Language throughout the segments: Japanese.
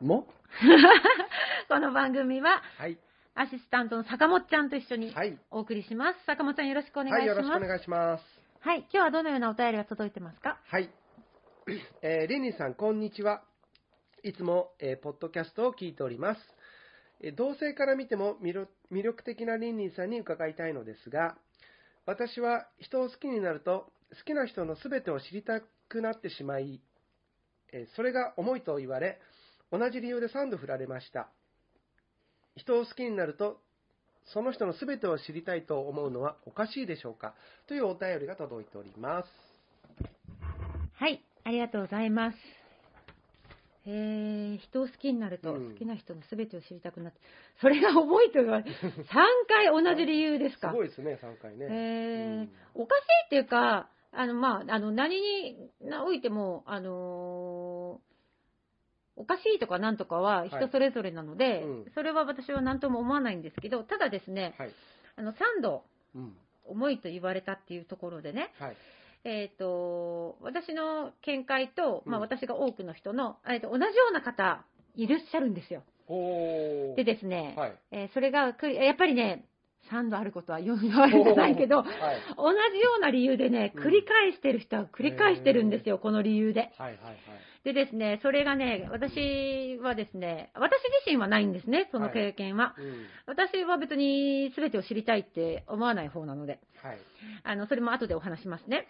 も？この番組は、はい。アシスタントの坂本ちゃんと一緒にはい。お送りします。坂本ちゃんよろしくお願いはい、します。よろしくお願いします。はい、今日はどのようなお便りが届いてますか？はい。えー、リンリンさん、こんにちは。いつも、えーポッドキャストを聞いております。えー同性から見ても魅力魅力的なリンリンさんに伺いたいのですが、私は人を好きになると、好きな人の全てを知りたくなってしまい、えーそれが重いと言われ、同じ理由で3度振られました。人を好きになると、その人の全てを知りたいと思うのはおかしいでしょうか？というお便りが届いております。はい、ありがとうございます。えー、人を好きになると、うん好きな人の全てを知りたくなって、それが重いと言われ、3回同じ理由ですか？すごいですね、3回ね。えーうんおかしいっていうか、あの、まあ、あの、何においても、あのーおかしいとかなんとかは人それぞれなので、うんそれは私は何とも思わないんですけど、ただですね、はい。あの、3度うん。重いと言われたっていうところでね、はい。えっ、と、私の見解と、まあうん私が多くの人の、えーと同じような方、いらっしゃるんですよ。でですね、はい。えーそれがく、やっぱりね、3度あることは言われてないけど、はい。同じような理由でね、うん繰り返してる人は繰り返してるんですよ、この理由で。はい。はい。でですね、それがね、私はですね、私自身はないんですね、その経験は。はい。うん。私は別に全てを知りたいって思わない方なので、はい。あの、それも後でお話しますね。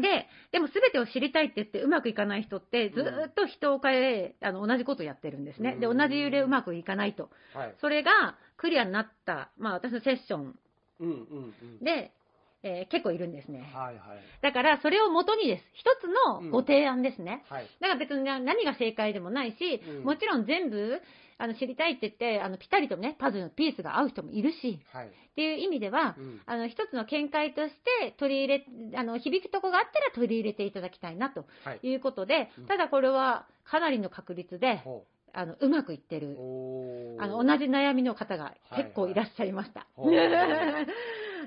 はい。で、でも全てを知りたいって言ってうまくいかない人って、ずーっと人を変え、あの、同じことをやってるんですね。で、同うんじ理由でうまくいかないと。はい。それがクリアになった、まあ私のセッション。で、えー結構いるんですね。はい。はい。だから、それを元にです。一つのご提案ですね。はい。だから別にな何が正解でもないし、うんもちろん全部、あの、知りたいって言って、あの、ぴったりとね、パズルのピースが合う人もいるし、はい。っていう意味では、うん。あの、一つの見解として取り入れ、あの、響くとこがあったら取り入れていただきたいなとはい。いうことでうん、ただこれはかなりの確率で、ほあの、うまくいってう。る。あの、同じ悩みの方が結構いらっしゃいました。はいはい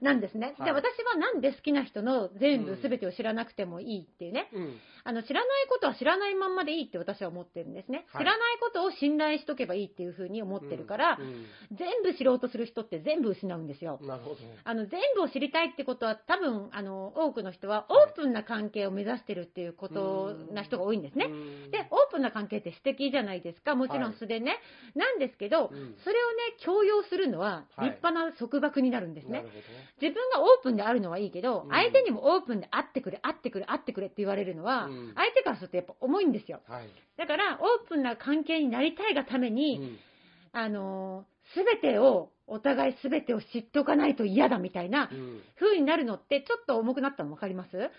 なんですね。で、はい私はなんで好きな人の全部全てを知らなくてもいいっていうね、うん。あの、知らないことは知らないまんまでいいって私は思ってるんですね。はい知らないことを信頼しとけばいいっていうふうに思ってるから、うん全部知ろうとする人って全部失うんですよ。なるほど。あの、全部を知りたいってことは多分、あの、多くの人ははいオープンな関係を目指してるっていうことな人が多いんですね。うんで、オープンな関係って素敵じゃないですか。もちろん素でね。なんですけど、うんそれをね、強要するのははい立派な束缚になるんですね。自分がオープンであるのはいいけど、うん相手にもオープンで会ってくれ、会ってくれ、会ってくれって言われるのは、うん相手からするとやっぱ重いんですよ。はい。だから、オープンな関係になりたいがために、うんあのすべてを、お互いすべてを知っておかないと嫌だみたいなうん。風になるのって、ちょっと重くなったの分かります？で、はい。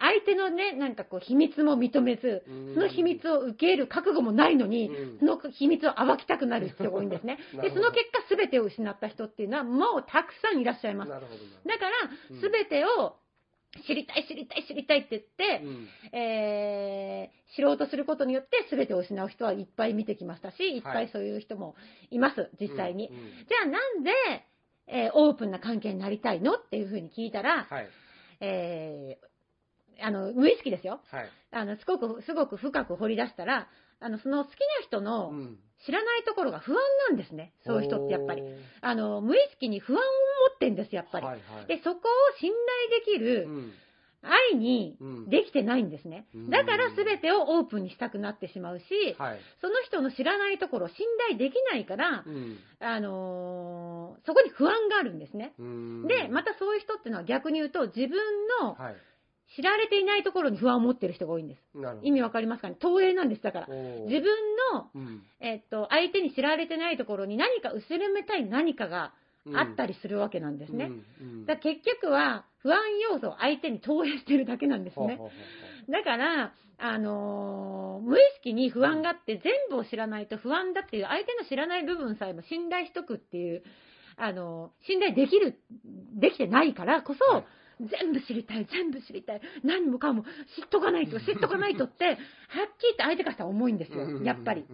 相手のね、なんかこう、秘密も認めず、うんその秘密を受け入れる覚悟もないのに、うんその秘密を暴きたくなる人が多いんですね。なで、その結果、すべてを失った人っていうのは、もうたくさんいらっしゃいます。だからうん、すべてを知りたい、知りたい、知りたいって言って、うんえー、知ろうとすることによって全てを失う人はいっぱい見てきましたし、いっぱいそういう人もいます、実際に。うんうんじゃあなんで、えーオープンな関係になりたいのっていうふうに聞いたら、はい。えー、あの、無意識ですよ。はい。あの、すごく、すごく深く掘り出したら、あの、その好きな人のうん知らないところが不安なんですね。そういう人ってやっぱり。あの、無意識に不安を持ってんです、やっぱり。はいはい。で、そこを信頼できうるん愛にうんできてないんですねうん。だから全てをオープンにしたくなってしまうし、はい。その人の知らないところを信頼できないからう、んあのーそこに不安があるんですね。うんで、またそういう人っていうのは逆に言うと、自分のはい。知られていないところに不安を持ってる人が多いんです。意味わかりますかね？投影なんです。だから。自分の、うんえっと、相手に知られてないところに何か薄れめたい何かがあったりするわけなんですね。だ結局は不安要素を相手に投影してるだけなんですね。だから、あのー無意識に不安があって、全部を知らないと不安だっていう、相手の知らない部分さえも信頼しとくっていう、あのー信頼できる、できてないからこそ、はい全部知りたい、全部知りたい、何もかも知っとかないと、知っとかないとって、はっきり言って相手からしたら重いんですようん、やっぱり。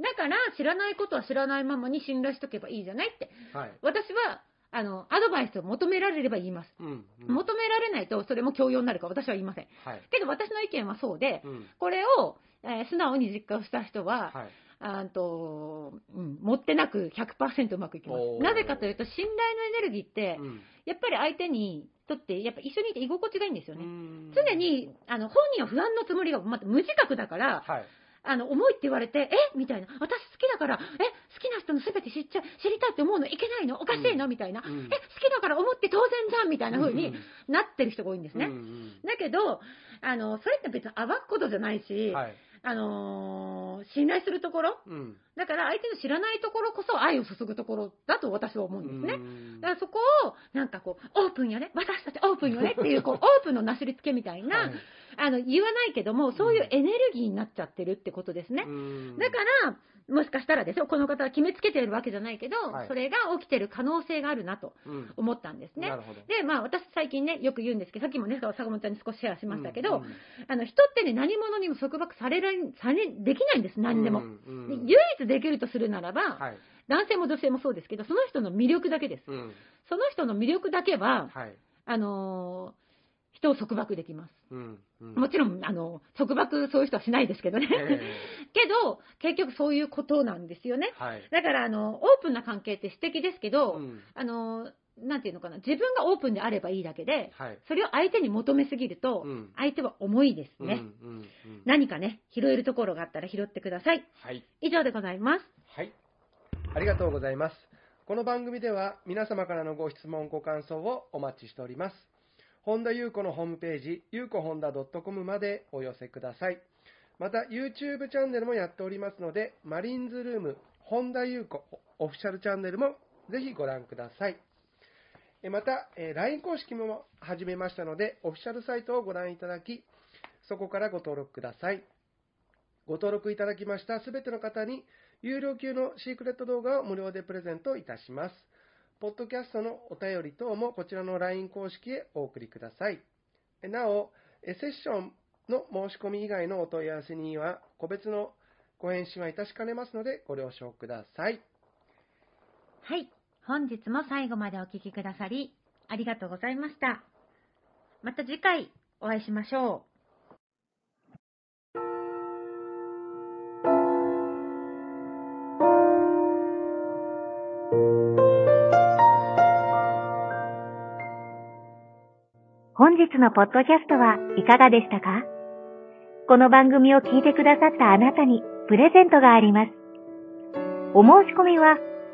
だから、知らないことは知らないままに信頼しとけばいいじゃないって、はい。私は、あの、アドバイスを求められれば言います。うんうん求められないと、それも強要になるから私は言いません。はい。けど私の意見はそうで、うんこれを、えー素直に実感した人は、はい。あーとうん、持ってなく100%うまくいきます。なぜかというと、信頼のエネルギーって、うん。やっぱり相手にとって、やっぱ一緒にいて居心地がいいんですよね。うん。常にあの本人は不安のつもりがまた無自覚だから、はい。あの重いって言われて、え？みたいな、私好きだから、え？好きな人のすべて知っちゃ知りたいって思うの？いけないの？おかしいの、みたいな、うん。え？好きだから思って当然じゃん？みたいな風になってる人が多いんですね。うんうん。だけど、あの、それって別に暴くことじゃないし、はい。あのー信頼するところ、うん。だから相手の知らないところこそ愛を注ぐところだと私は思うんですね。うん。だからそこを、なんかこう、オープンよね、私たちオープンよねっていう、こう、オープンのなすりつけみたいな、はい。あの、言わないけども、そういうエネルギーになっちゃってるってことですね。うん。だから、もしかしたらですよ、この方は決めつけてるわけじゃないけど、はい。それが起きてる可能性があるなとうん。思ったんですね。で、まあ私最近ね、よく言うんですけど、さっきもね、坂本ちゃんに少しシェアしましたけど、うん。あの、人ってね、何者にも束縛されられ、され、できないんです、何でも。唯一できるとするならば、はい。男性も女性もそうですけど、その人の魅力だけです。うんその人の魅力だけは、はい。あのー人を束縛できます。うんうんもちろん、あの、束縛そういう人はしないですけどね。え けど、結局そういうことなんですよね。えはい。だから、あの、オープンな関係って素敵ですけど、うんあの、なんていうのかな、自分がオープンであればいいだけで、はい。それを相手に求めすぎると、うん相手は重いですね。うんうんうん何かね、拾えるところがあったら拾ってください。はい。以上でございます。はい。ありがとうございます。この番組では皆様からのご質問、ご感想をお待ちしております。本田裕子のホームページ、ゆうこほんだ .com までお寄せください。また、YouTube チャンネルもやっておりますので、マリンズルーム、本田裕子オフィシャルチャンネルもぜひご覧ください。えまた、え LINE 公式も始めましたので、オフィシャルサイトをご覧いただき、そこからご登録ください。ご登録いただきましたすべての方に、有料級のシークレット動画を無料でプレゼントいたします。ポッドキャストのお便り等もこちらの LINE 公式へお送りください。えなお、えセッションの申し込み以外のお問い合わせには、個別のご返信はいたしかねますので、ご了承ください。はい。本日も最後までお聞きくださり、ありがとうございました。また次回お会いしましょう。本日のポッドキャストはいかがでしたか？この番組を聞いてくださったあなたにプレゼントがあります。お申し込みは、